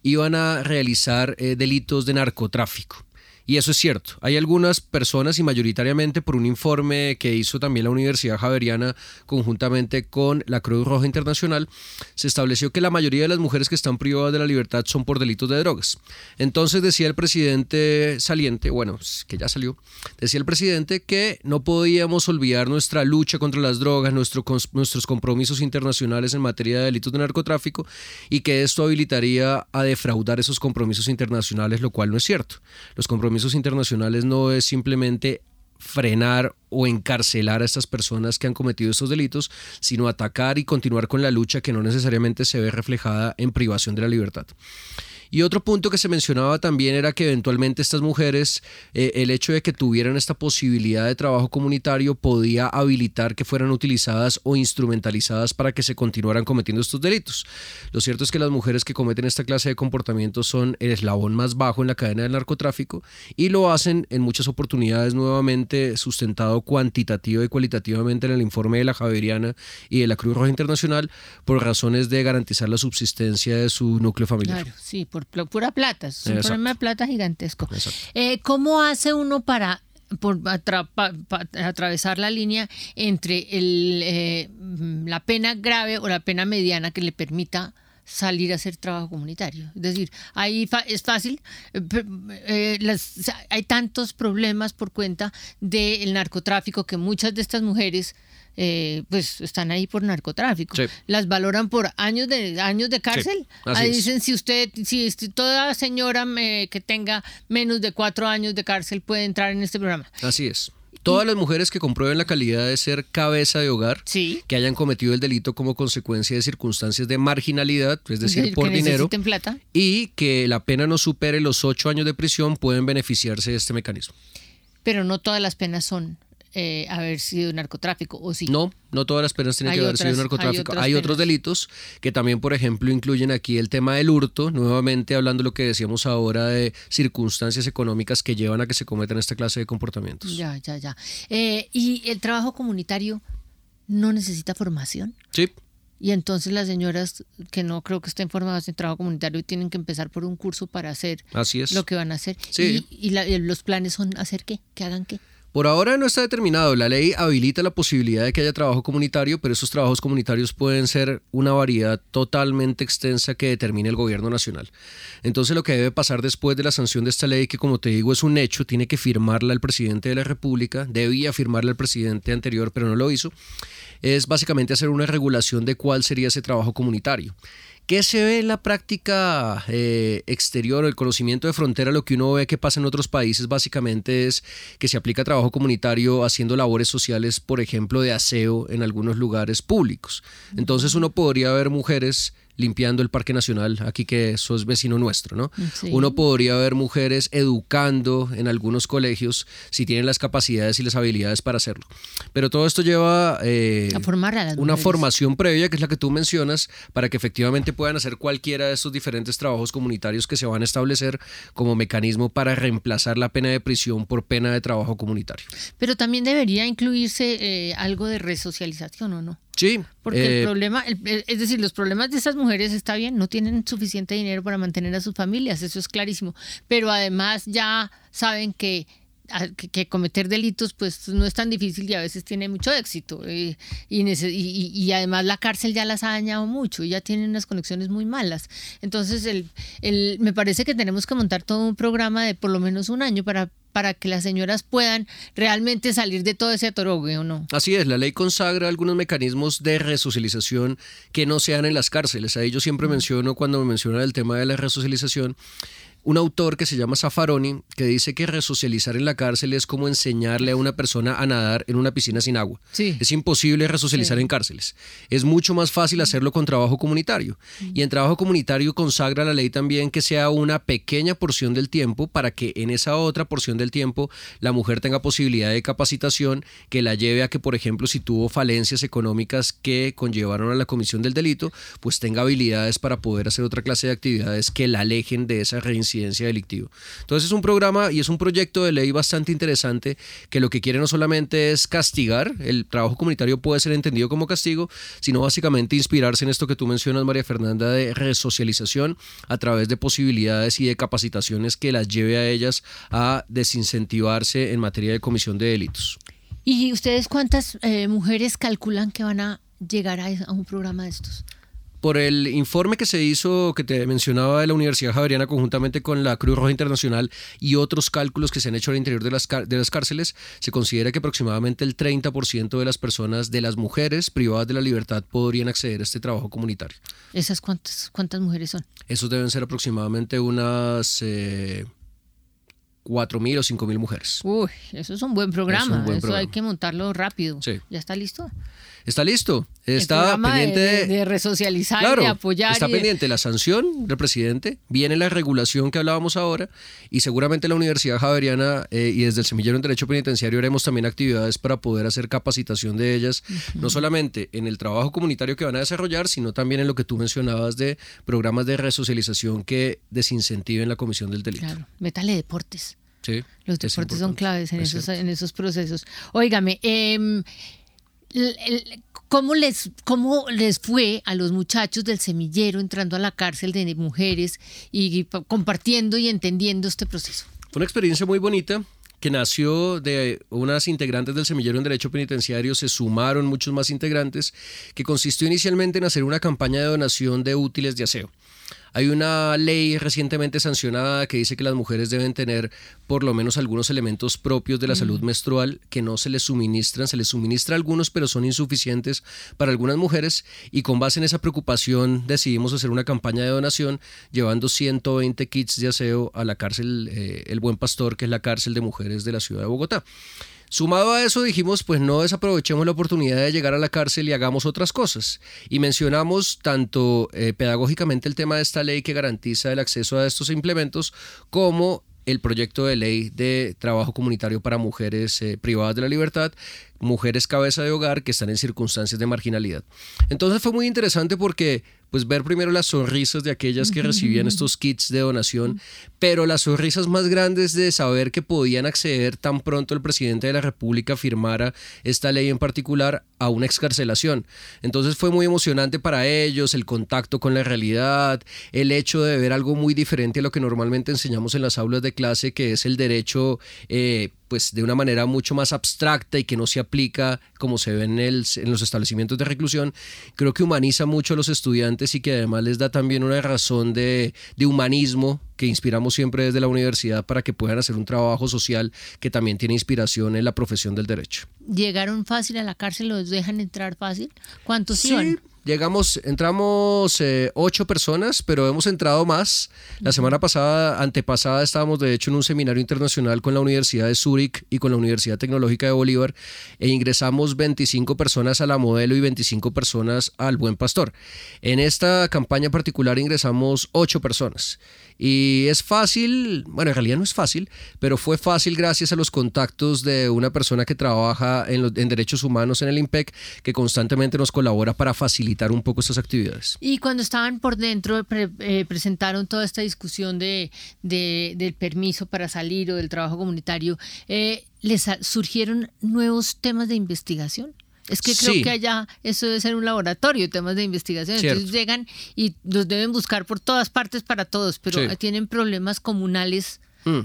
S10: iban a realizar eh, delitos de narcotráfico. Y eso es cierto. Hay algunas personas y mayoritariamente por un informe que hizo también la Universidad Javeriana conjuntamente con la Cruz Roja Internacional, se estableció que la mayoría de las mujeres que están privadas de la libertad son por delitos de drogas. Entonces decía el presidente saliente, bueno, que ya salió, decía el presidente que no podíamos olvidar nuestra lucha contra las drogas, nuestro, nuestros compromisos internacionales en materia de delitos de narcotráfico y que esto habilitaría a defraudar esos compromisos internacionales, lo cual no es cierto. Los compromisos internacionales no es simplemente frenar o encarcelar a estas personas que han cometido estos delitos, sino atacar y continuar con la lucha que no necesariamente se ve reflejada en privación de la libertad. Y otro punto que se mencionaba también era que eventualmente estas mujeres, eh, el hecho de que tuvieran esta posibilidad de trabajo comunitario podía habilitar que fueran utilizadas o instrumentalizadas para que se continuaran cometiendo estos delitos. Lo cierto es que las mujeres que cometen esta clase de comportamientos son el eslabón más bajo en la cadena del narcotráfico y lo hacen en muchas oportunidades nuevamente sustentado cuantitativa y cualitativamente en el informe de la Javeriana y de la Cruz Roja Internacional por razones de garantizar la subsistencia de su núcleo familiar.
S2: Claro, sí, por pura plata, es un problema de plata gigantesco. Eh, ¿Cómo hace uno para por atravesar la línea entre el, eh, la pena grave o la pena mediana que le permita salir a hacer trabajo comunitario. Es decir, ahí es fácil, eh, hay tantos problemas por cuenta del narcotráfico que muchas de estas mujeres eh, pues están ahí por narcotráfico. Las valoran por años de años de cárcel. ahí dicen si usted, si toda señora que tenga menos de cuatro años de cárcel puede entrar en este programa.
S10: Así es. Todas las mujeres que comprueben la calidad de ser cabeza de hogar, que hayan cometido el delito como consecuencia de circunstancias de marginalidad, es decir, por dinero,
S2: plata.
S10: y que la pena no supere los ocho años de prisión, pueden beneficiarse de este mecanismo.
S2: Pero no todas las penas son eh, haber sido narcotráfico, ¿o sí?
S10: No, no todas las penas tienen que haber sido narcotráfico. Hay, otros delitos que también, por ejemplo, incluyen aquí el tema del hurto, nuevamente hablando de lo que decíamos ahora de circunstancias económicas que llevan a que se cometan esta clase de comportamientos.
S2: Ya, ya, ya. Eh, ¿Y el trabajo comunitario no necesita formación?
S10: Sí.
S2: Y entonces las señoras que no creo que estén formadas en trabajo comunitario tienen que empezar por un curso para hacer
S10: Así es.
S2: lo que van a hacer.
S10: Sí.
S2: ¿Y, y los planes son hacer qué? ¿Que hagan qué?
S10: Por ahora no está determinado. La ley habilita la posibilidad de que haya trabajo comunitario, pero esos trabajos comunitarios pueden ser una variedad totalmente extensa que determine el gobierno nacional. Entonces lo que debe pasar después de la sanción de esta ley, que como te digo es un hecho, tiene que firmarla el presidente de la República, debía firmarla el presidente anterior, pero no lo hizo, es básicamente hacer una regulación de cuál sería ese trabajo comunitario. ¿Qué se ve en la práctica eh, exterior, el conocimiento de frontera? Lo que uno ve que pasa en otros países básicamente es que se aplica trabajo comunitario haciendo labores sociales, por ejemplo, de aseo en algunos lugares públicos. Entonces uno podría ver mujeres limpiando el Parque Nacional, aquí que eso es vecino nuestro, ¿no? Uno podría ver mujeres educando en algunos colegios si tienen las capacidades y las habilidades para hacerlo. Pero todo esto lleva
S2: eh,
S10: una formación previa, que es la que tú mencionas, para que efectivamente puedan hacer cualquiera de estos diferentes trabajos comunitarios que se van a establecer como mecanismo para reemplazar la pena de prisión por pena de trabajo comunitario.
S2: Pero también debería incluirse eh, algo de resocialización, ¿o no?
S10: Sí.
S2: Porque el eh, problema, es decir, los problemas de esas mujeres está bien, no tienen suficiente dinero para mantener a sus familias, eso es clarísimo. Pero además ya saben que que, cometer delitos pues no es tan difícil y a veces tiene mucho éxito eh, y, además la cárcel ya las ha dañado mucho y ya tienen unas conexiones muy malas entonces el, el, me parece que tenemos que montar todo un programa de por lo menos un año para para que las señoras puedan realmente salir de todo ese atorogue o no.
S10: Así es, la ley consagra algunos mecanismos de resocialización que no sean en las cárceles. Ahí yo siempre menciono cuando me menciona el tema de la resocialización un autor que se llama Zaffaroni que dice que resocializar en la cárcel es como enseñarle a una persona a nadar en una piscina sin agua. Es imposible resocializar en cárceles. Es mucho más fácil hacerlo con trabajo comunitario. Y en trabajo comunitario consagra la ley también que sea una pequeña porción del tiempo para que en esa otra porción del tiempo la mujer tenga posibilidad de capacitación que la lleve a que, por ejemplo, si tuvo falencias económicas que conllevaron a la comisión del delito, pues tenga habilidades para poder hacer otra clase de actividades que la alejen de esa reincidencia incidencia delictiva. Entonces es un programa y es un proyecto de ley bastante interesante que lo que quiere no solamente es castigar, el trabajo comunitario puede ser entendido como castigo, sino básicamente inspirarse en esto que tú mencionas, María Fernanda, de resocialización a través de posibilidades y de capacitaciones que las lleve a ellas a desincentivarse en materia de comisión de delitos.
S2: ¿Y ustedes cuántas eh, mujeres calculan que van a llegar a un programa de estos?
S10: Por el informe que se hizo, que te mencionaba de la Universidad Javeriana conjuntamente con la Cruz Roja Internacional y otros cálculos que se han hecho al interior de las, de las cárceles, se considera que aproximadamente el 30% de las personas, de las mujeres privadas de la libertad, podrían acceder a este trabajo comunitario.
S2: ¿Esas cuántas, cuántas mujeres son?
S10: Esos deben ser aproximadamente unas... Eh, 4.000 o 5.000 mujeres.
S2: Uy, eso es un buen programa. eso hay que montarlo rápido.
S10: Sí.
S2: ¿Ya está listo?
S10: Está listo. Está pendiente
S2: de, resocializar, de apoyar.
S10: Está pendiente la sanción del presidente, viene la regulación que hablábamos ahora y seguramente la Universidad Javeriana eh, y desde el Semillero en Derecho Penitenciario haremos también actividades para poder hacer capacitación de ellas, no solamente en el trabajo comunitario que van a desarrollar, sino también en lo que tú mencionabas de programas de resocialización que desincentiven la comisión del delito. Claro,
S2: métale deportes.
S10: Sí,
S2: Los deportes son claves en esos, en esos procesos. Óigame, eh, ¿Cómo les, ¿Cómo les fue a los muchachos del semillero entrando a la cárcel de mujeres y compartiendo y entendiendo este proceso?
S10: Fue una experiencia muy bonita que nació de unas integrantes del semillero en derecho penitenciario, se sumaron muchos más integrantes, que consistió inicialmente en hacer una campaña de donación de útiles de aseo. Hay una ley recientemente sancionada que dice que las mujeres deben tener por lo menos algunos elementos propios de la salud mm. menstrual que no se les suministran, se les suministra algunos pero son insuficientes para algunas mujeres y con base en esa preocupación decidimos hacer una campaña de donación llevando 120 kits de aseo a la cárcel eh, El Buen Pastor, que es la cárcel de mujeres de la ciudad de Bogotá. Sumado a eso dijimos, pues no desaprovechemos la oportunidad de llegar a la cárcel y hagamos otras cosas. Y mencionamos tanto eh, pedagógicamente el tema de esta ley que garantiza el acceso a estos implementos, como el proyecto de ley de trabajo comunitario para mujeres eh, privadas de la libertad, mujeres cabeza de hogar que están en circunstancias de marginalidad. Entonces fue muy interesante porque pues ver primero las sonrisas de aquellas que recibían estos kits de donación, pero las sonrisas más grandes de saber que podían acceder tan pronto el presidente de la República firmara esta ley en particular a una excarcelación. Entonces fue muy emocionante para ellos el contacto con la realidad, el hecho de ver algo muy diferente a lo que normalmente enseñamos en las aulas de clase, que es el derecho eh, pues de una manera mucho más abstracta y que no se aplica como se ve en, el, en los establecimientos de reclusión, creo que humaniza mucho a los estudiantes y que además les da también una razón de, de humanismo que inspiramos siempre desde la universidad para que puedan hacer un trabajo social que también tiene inspiración en la profesión del derecho.
S2: ¿Llegaron fácil a la cárcel? ¿Los dejan entrar fácil? ¿Cuántos
S10: Sí,
S2: iban?
S10: Llegamos, entramos eh, ocho personas, pero hemos entrado más. La semana pasada, antepasada, estábamos de hecho en un seminario internacional con la Universidad de Zúrich y con la Universidad Tecnológica de Bolívar e ingresamos 25 personas a la modelo y 25 personas al Buen Pastor. En esta campaña particular ingresamos ocho personas. Y es fácil, bueno, en realidad no es fácil, pero fue fácil gracias a los contactos de una persona que trabaja en, los- en derechos humanos en el IMPEC, que constantemente nos colabora para facilitar un poco estas actividades.
S2: Y cuando estaban por dentro, pre- eh, presentaron toda esta discusión de, de- del permiso para salir o del trabajo comunitario, eh, ¿les surgieron nuevos temas de investigación? Es que creo
S10: Sí.
S2: que allá eso debe ser un laboratorio de temas de investigación.
S10: Cierto.
S2: Entonces llegan y los deben buscar por todas partes para todos, pero
S10: Sí.
S2: tienen problemas comunales
S10: Mm.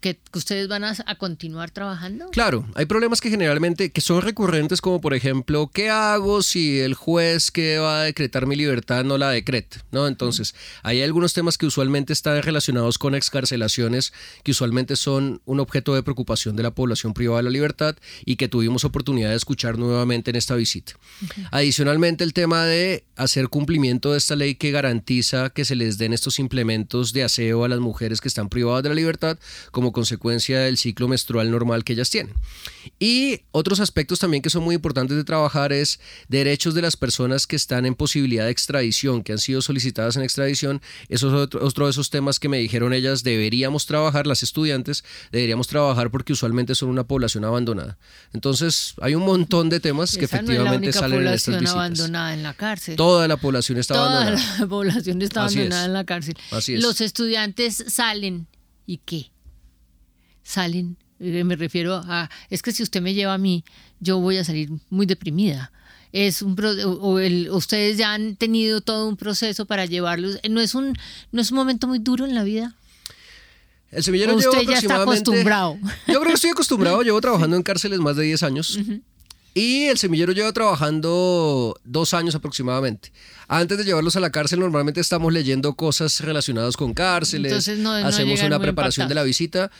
S2: Que, ustedes van a, a continuar trabajando.
S10: Claro, hay problemas que generalmente que son recurrentes como por ejemplo, ¿qué hago si el juez que va a decretar mi libertad no la decreta? ¿No? Entonces, hay algunos temas que usualmente están relacionados con excarcelaciones, que usualmente son un objeto de preocupación de la población privada de la libertad y que tuvimos oportunidad de escuchar nuevamente en esta visita. Adicionalmente, el tema de hacer cumplimiento de esta ley que garantiza que se les den estos implementos de aseo a las mujeres que están privadas de la libertad como consecuencia del ciclo menstrual normal que ellas tienen. Y otros aspectos también que son muy importantes de trabajar es derechos de las personas que están en posibilidad de extradición, que han sido solicitadas en extradición. Eso es otro, otro de esos temas que me dijeron ellas, deberíamos trabajar, las estudiantes, deberíamos trabajar porque usualmente son una población abandonada. Entonces, hay un montón de temas que
S2: Esa no es la
S10: efectivamente
S2: única
S10: salen en estas
S2: población
S10: visitas.
S2: abandonada en la cárcel.
S10: Toda la población está
S2: Toda
S10: abandonada.
S2: la [LAUGHS] población está
S10: Así
S2: abandonada
S10: es.
S2: en la cárcel.
S10: Así es.
S2: Los estudiantes salen y qué? Salen, eh, me refiero a, es que si usted me lleva a mí, yo voy a salir muy deprimida. Es un pro- o el- ustedes ya han tenido todo un proceso para llevarlos. eh, No es un no es un momento muy duro en la vida.
S10: El semillero
S2: ¿O
S10: lleva
S2: usted ya está acostumbrado?
S10: Yo creo que estoy acostumbrado, [LAUGHS] llevo trabajando en cárceles más de 10 años. Y el semillero lleva trabajando dos años aproximadamente. Antes de llevarlos a la cárcel, normalmente estamos leyendo cosas relacionadas con cárceles,
S2: Entonces no- no
S10: hacemos una preparación de la visita,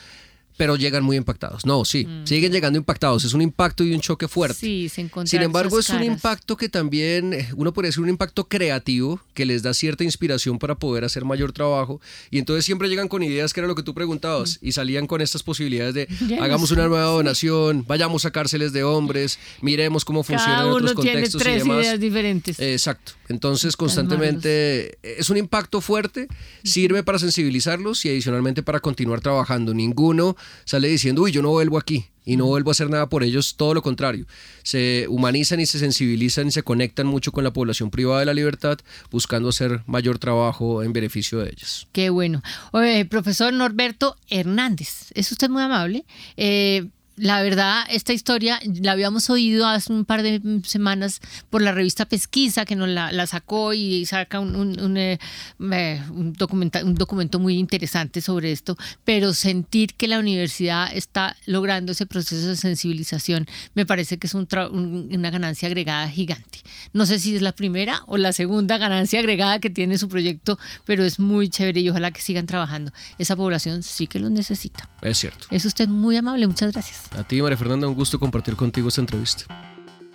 S10: pero llegan muy impactados. No, sí, siguen llegando impactados. Es un impacto y un choque fuerte.
S2: Mm. Sí, se
S10: Sin embargo, es un impacto que también, eh, uno podría decir un impacto creativo, que les da cierta inspiración para poder hacer mayor trabajo. Y entonces siempre llegan con ideas, que era lo que tú preguntabas, y salían con estas posibilidades de [LAUGHS]
S2: Ya
S10: hagamos una nueva
S2: sí.
S10: donación, vayamos a cárceles de hombres, miremos cómo funciona en otros
S2: tiene
S10: contextos y
S2: tres
S10: demás.
S2: ideas diferentes.
S10: Exacto. Entonces, constantemente es un impacto fuerte, sirve para sensibilizarlos y adicionalmente para continuar trabajando. Ninguno sale diciendo, uy, yo no vuelvo aquí y no vuelvo a hacer nada por ellos, todo lo contrario. Se humanizan y se sensibilizan y se conectan mucho con la población privada de la libertad, buscando hacer mayor trabajo en beneficio de ellas.
S2: Qué bueno. Oye, profesor Norberto Hernández, es usted muy amable. Eh, la verdad, esta historia la habíamos oído hace un par de semanas por la revista Pesquisa, que nos la, la sacó y saca un, un, un, eh, un documenta- un documento muy interesante sobre esto, pero sentir que la universidad está logrando ese proceso de sensibilización me parece que es un tra- un- una ganancia agregada gigante. No sé si es la primera o la segunda ganancia agregada que tiene su proyecto, pero es muy chévere y ojalá que sigan trabajando. Esa población sí que los necesita.
S10: Es cierto.
S2: Es usted muy amable, muchas gracias.
S10: A ti, María Fernanda, un gusto compartir contigo esta entrevista.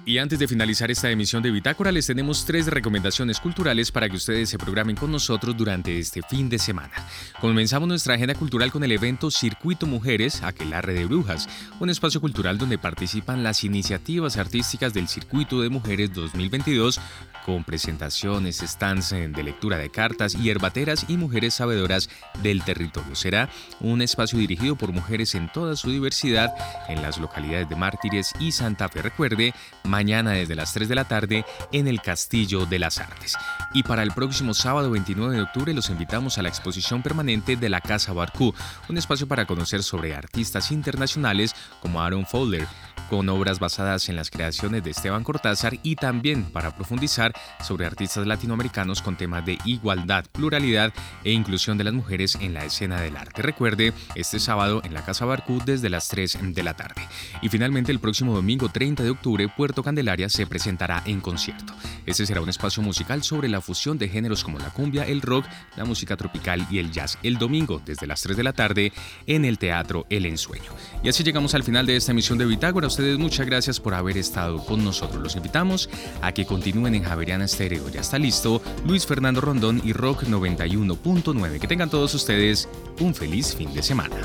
S1: Y antes de finalizar esta emisión de Bitácora, les tenemos tres recomendaciones culturales para que ustedes se programen con nosotros durante este fin de semana. Comenzamos nuestra agenda cultural con el evento Circuito Mujeres, Aquelarre de Brujas, un espacio cultural donde participan las iniciativas artísticas del Circuito de Mujeres 2022 con presentaciones, stands eh, de lectura de cartas, hierbateras y mujeres sabedoras del territorio. Será un espacio dirigido por mujeres en toda su diversidad en las localidades de Mártires y Santa Fe. Recuerde, mañana desde las 3 de la tarde en el Castillo de las Artes. Y para el próximo sábado 29 de octubre los invitamos a la exposición permanente de la Casa Barcú, un espacio para conocer sobre artistas internacionales como Aaron Fowler, con obras basadas en las creaciones de Esteban Cortázar y también para profundizar sobre artistas latinoamericanos con temas de igualdad, pluralidad e inclusión de las mujeres en la escena del arte. Recuerde, este sábado en la Casa Barcú desde las 3 de la tarde. Y finalmente el próximo domingo 30 de octubre, Puerto Candelaria se presentará en concierto. Este será un espacio musical sobre la fusión de géneros como la cumbia, el rock, la música tropical y el jazz el domingo desde las 3 de la tarde en el Teatro El Ensueño. Y así llegamos al final de esta emisión de Bitácora. Ustedes muchas gracias por haber estado con nosotros. Los invitamos a que continúen en Javeriana Estéreo. Ya está listo Luis Fernando Rondón y Rock 91.9. Que tengan todos ustedes un feliz fin de semana.